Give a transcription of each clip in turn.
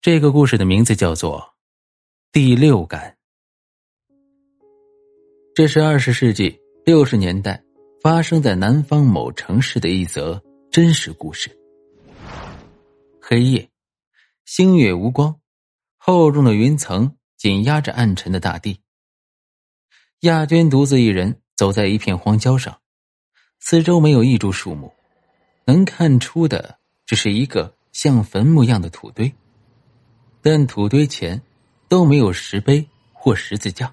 这个故事的名字叫做《第六感》。这是二十世纪六十年代发生在南方某城市的一则真实故事。黑夜，星月无光，厚重的云层紧压着暗沉的大地。亚娟独自一人走在一片荒郊上，四周没有一株树木，能看出的只是一个像坟墓一样的土堆。但土堆前都没有石碑或十字架，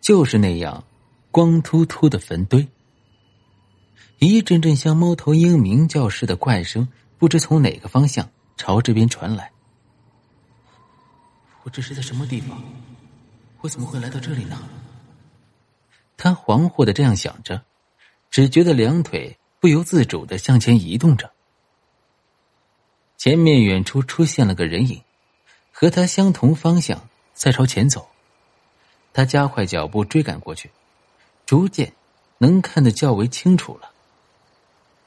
就是那样光秃秃的坟堆。一阵阵像猫头鹰鸣叫似的怪声，不知从哪个方向朝这边传来。我这是在什么地方？我怎么会来到这里呢？他惶惑的这样想着，只觉得两腿不由自主的向前移动着。前面远处出现了个人影。和他相同方向，在朝前走。他加快脚步追赶过去，逐渐能看得较为清楚了。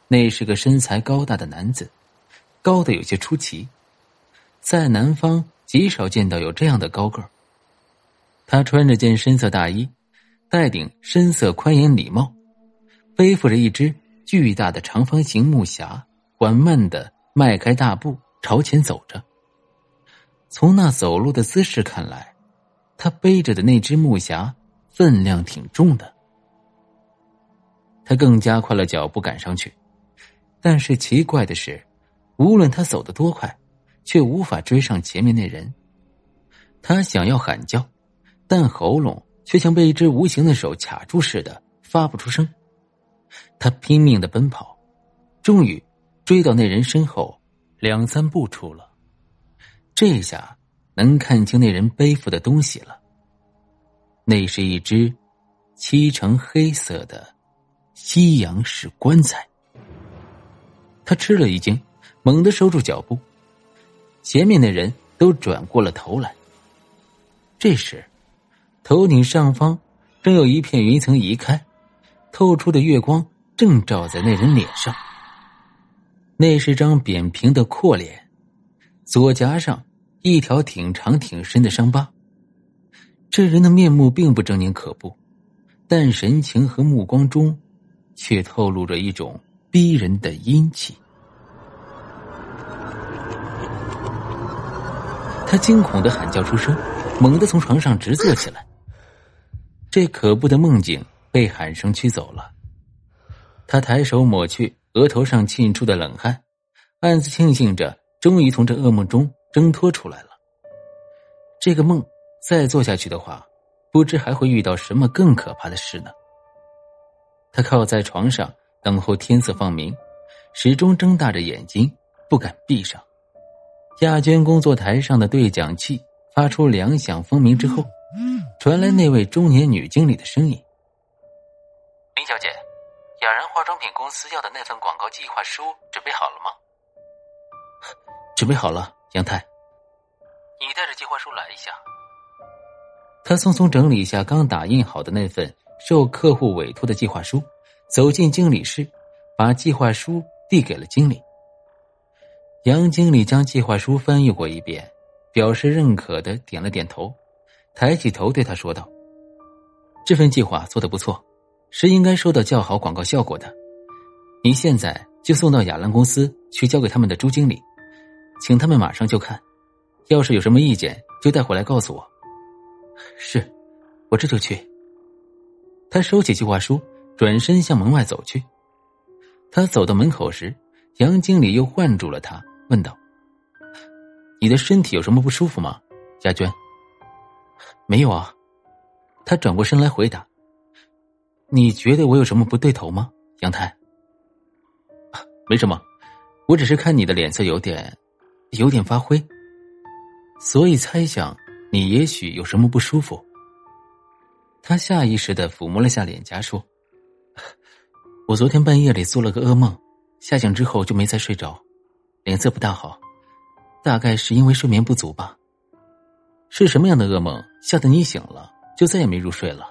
那是个身材高大的男子，高的有些出奇，在南方极少见到有这样的高个儿。他穿着件深色大衣，戴顶深色宽檐礼帽，背负着一只巨大的长方形木匣，缓慢的迈开大步朝前走着。从那走路的姿势看来，他背着的那只木匣分量挺重的。他更加快了脚步赶上去，但是奇怪的是，无论他走得多快，却无法追上前面那人。他想要喊叫，但喉咙却像被一只无形的手卡住似的，发不出声。他拼命的奔跑，终于追到那人身后两三步处了。这下能看清那人背负的东西了。那是一只漆成黑色的西洋式棺材。他吃了一惊，猛地收住脚步。前面的人都转过了头来。这时，头顶上方正有一片云层移开，透出的月光正照在那人脸上。那是张扁平的阔脸，左颊上。一条挺长挺深的伤疤。这人的面目并不狰狞可怖，但神情和目光中，却透露着一种逼人的阴气。他惊恐的喊叫出声，猛地从床上直坐起来。这可怖的梦境被喊声驱走了。他抬手抹去额头上沁出的冷汗，暗自庆幸着，终于从这噩梦中。挣脱出来了。这个梦再做下去的话，不知还会遇到什么更可怕的事呢。他靠在床上等候天色放明，始终睁大着眼睛，不敢闭上。亚娟工作台上的对讲器发出两响蜂鸣之后，传来那位中年女经理的声音：“林小姐，雅然化妆品公司要的那份广告计划书准备好了吗？”“ 准备好了。”杨太，你带着计划书来一下。他匆匆整理一下刚打印好的那份受客户委托的计划书，走进经理室，把计划书递给了经理。杨经理将计划书翻译过一遍，表示认可的点了点头，抬起头对他说道：“这份计划做的不错，是应该收到较好广告效果的。你现在就送到雅兰公司去，交给他们的朱经理。”请他们马上就看，要是有什么意见，就带回来告诉我。是，我这就去。他收起计划书，转身向门外走去。他走到门口时，杨经理又唤住了他，问道：“你的身体有什么不舒服吗，佳娟？”“没有啊。”他转过身来回答。“你觉得我有什么不对头吗，杨太？”“没什么，我只是看你的脸色有点……”有点发灰，所以猜想你也许有什么不舒服。他下意识的抚摸了下脸颊，说：“我昨天半夜里做了个噩梦，吓醒之后就没再睡着，脸色不大好，大概是因为睡眠不足吧。是什么样的噩梦吓得你醒了就再也没入睡了？”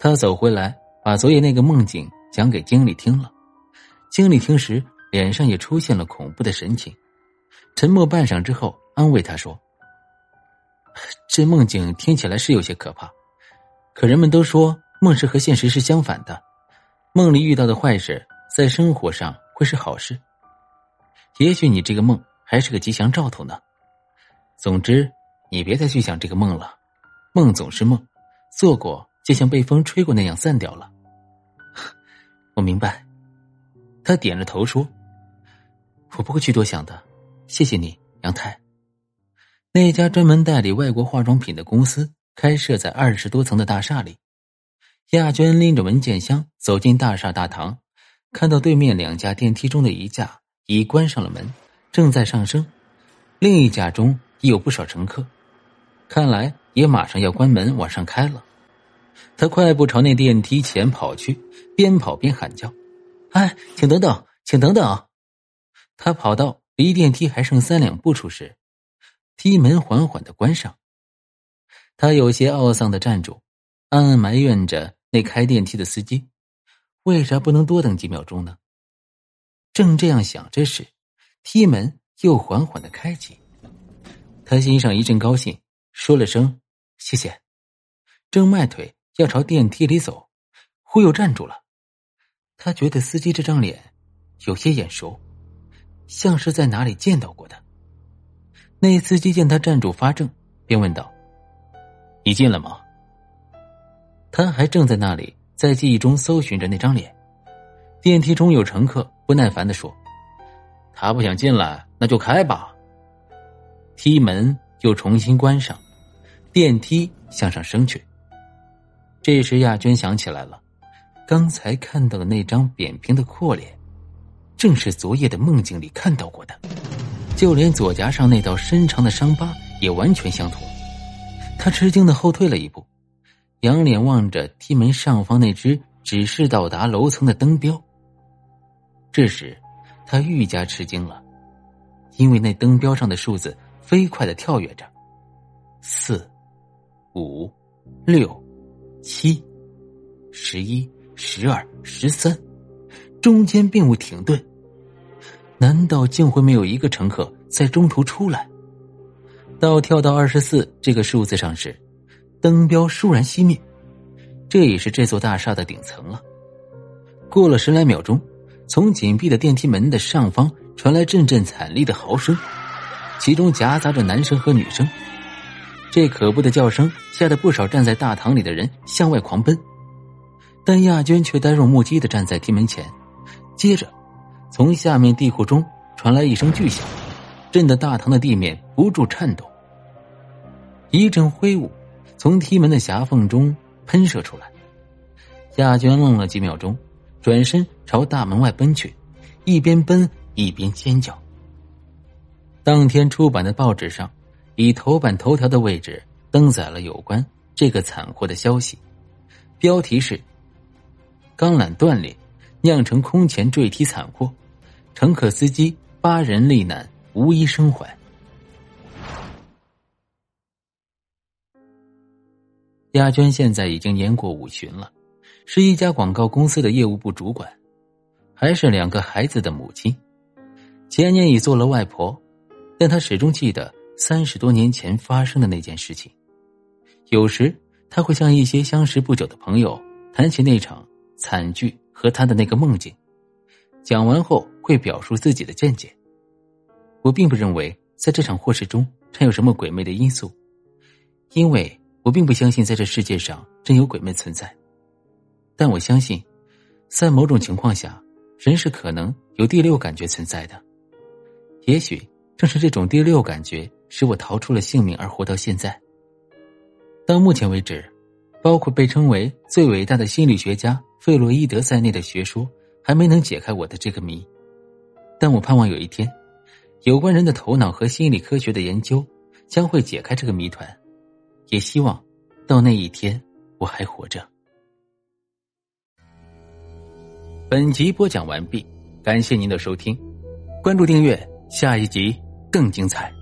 他走回来，把昨夜那个梦境讲给经理听了。经理听时，脸上也出现了恐怖的神情。沉默半晌之后，安慰他说：“这梦境听起来是有些可怕，可人们都说梦是和现实是相反的，梦里遇到的坏事，在生活上会是好事。也许你这个梦还是个吉祥兆头呢。总之，你别再去想这个梦了，梦总是梦，做过就像被风吹过那样散掉了。我明白。”他点着头说：“我不会去多想的。”谢谢你，杨太。那家专门代理外国化妆品的公司开设在二十多层的大厦里。亚娟拎着文件箱走进大厦大堂，看到对面两架电梯中的一架已关上了门，正在上升；另一架中已有不少乘客，看来也马上要关门往上开了。他快步朝那电梯前跑去，边跑边喊叫：“哎，请等等，请等等！”他跑到。离电梯还剩三两步处时，梯门缓缓的关上。他有些懊丧的站住，暗暗埋怨着那开电梯的司机，为啥不能多等几秒钟呢？正这样想着时，梯门又缓缓的开启。他心上一阵高兴，说了声谢谢，正迈腿要朝电梯里走，忽又站住了。他觉得司机这张脸有些眼熟。像是在哪里见到过的。那司机见他站住发怔，便问道：“你进了吗？”他还正在那里，在记忆中搜寻着那张脸。电梯中有乘客不耐烦的说：“他不想进来，那就开吧。”梯门又重新关上，电梯向上升去。这时，亚娟想起来了，刚才看到的那张扁平的阔脸。正是昨夜的梦境里看到过的，就连左颊上那道深长的伤疤也完全相同。他吃惊的后退了一步，仰脸望着梯门上方那只指示到达楼层的灯标。这时，他愈加吃惊了，因为那灯标上的数字飞快的跳跃着，四、五、六、七、十一、十二、十三，中间并无停顿。难道竟会没有一个乘客在中途出来？到跳到二十四这个数字上时，灯标倏然熄灭。这也是这座大厦的顶层了。过了十来秒钟，从紧闭的电梯门的上方传来阵阵惨厉的嚎声，其中夹杂着男生和女生。这可怖的叫声吓得不少站在大堂里的人向外狂奔，但亚娟却呆若木鸡的站在梯门前，接着。从下面地库中传来一声巨响，震得大堂的地面不住颤抖。一阵灰雾从梯门的狭缝中喷射出来。亚娟愣了几秒钟，转身朝大门外奔去，一边奔一边尖叫。当天出版的报纸上，以头版头条的位置登载了有关这个惨祸的消息，标题是“钢缆断裂”。酿成空前坠梯惨祸，乘客司机八人罹难，无一生还。亚娟现在已经年过五旬了，是一家广告公司的业务部主管，还是两个孩子的母亲。前年已做了外婆，但她始终记得三十多年前发生的那件事情。有时，他会向一些相识不久的朋友谈起那场惨剧。和他的那个梦境，讲完后会表述自己的见解。我并不认为在这场祸事中掺有什么鬼魅的因素，因为我并不相信在这世界上真有鬼魅存在。但我相信，在某种情况下，人是可能有第六感觉存在的。也许正是这种第六感觉使我逃出了性命而活到现在。到目前为止，包括被称为最伟大的心理学家。费洛伊德在内的学说还没能解开我的这个谜，但我盼望有一天，有关人的头脑和心理科学的研究将会解开这个谜团，也希望到那一天我还活着。本集播讲完毕，感谢您的收听，关注订阅，下一集更精彩。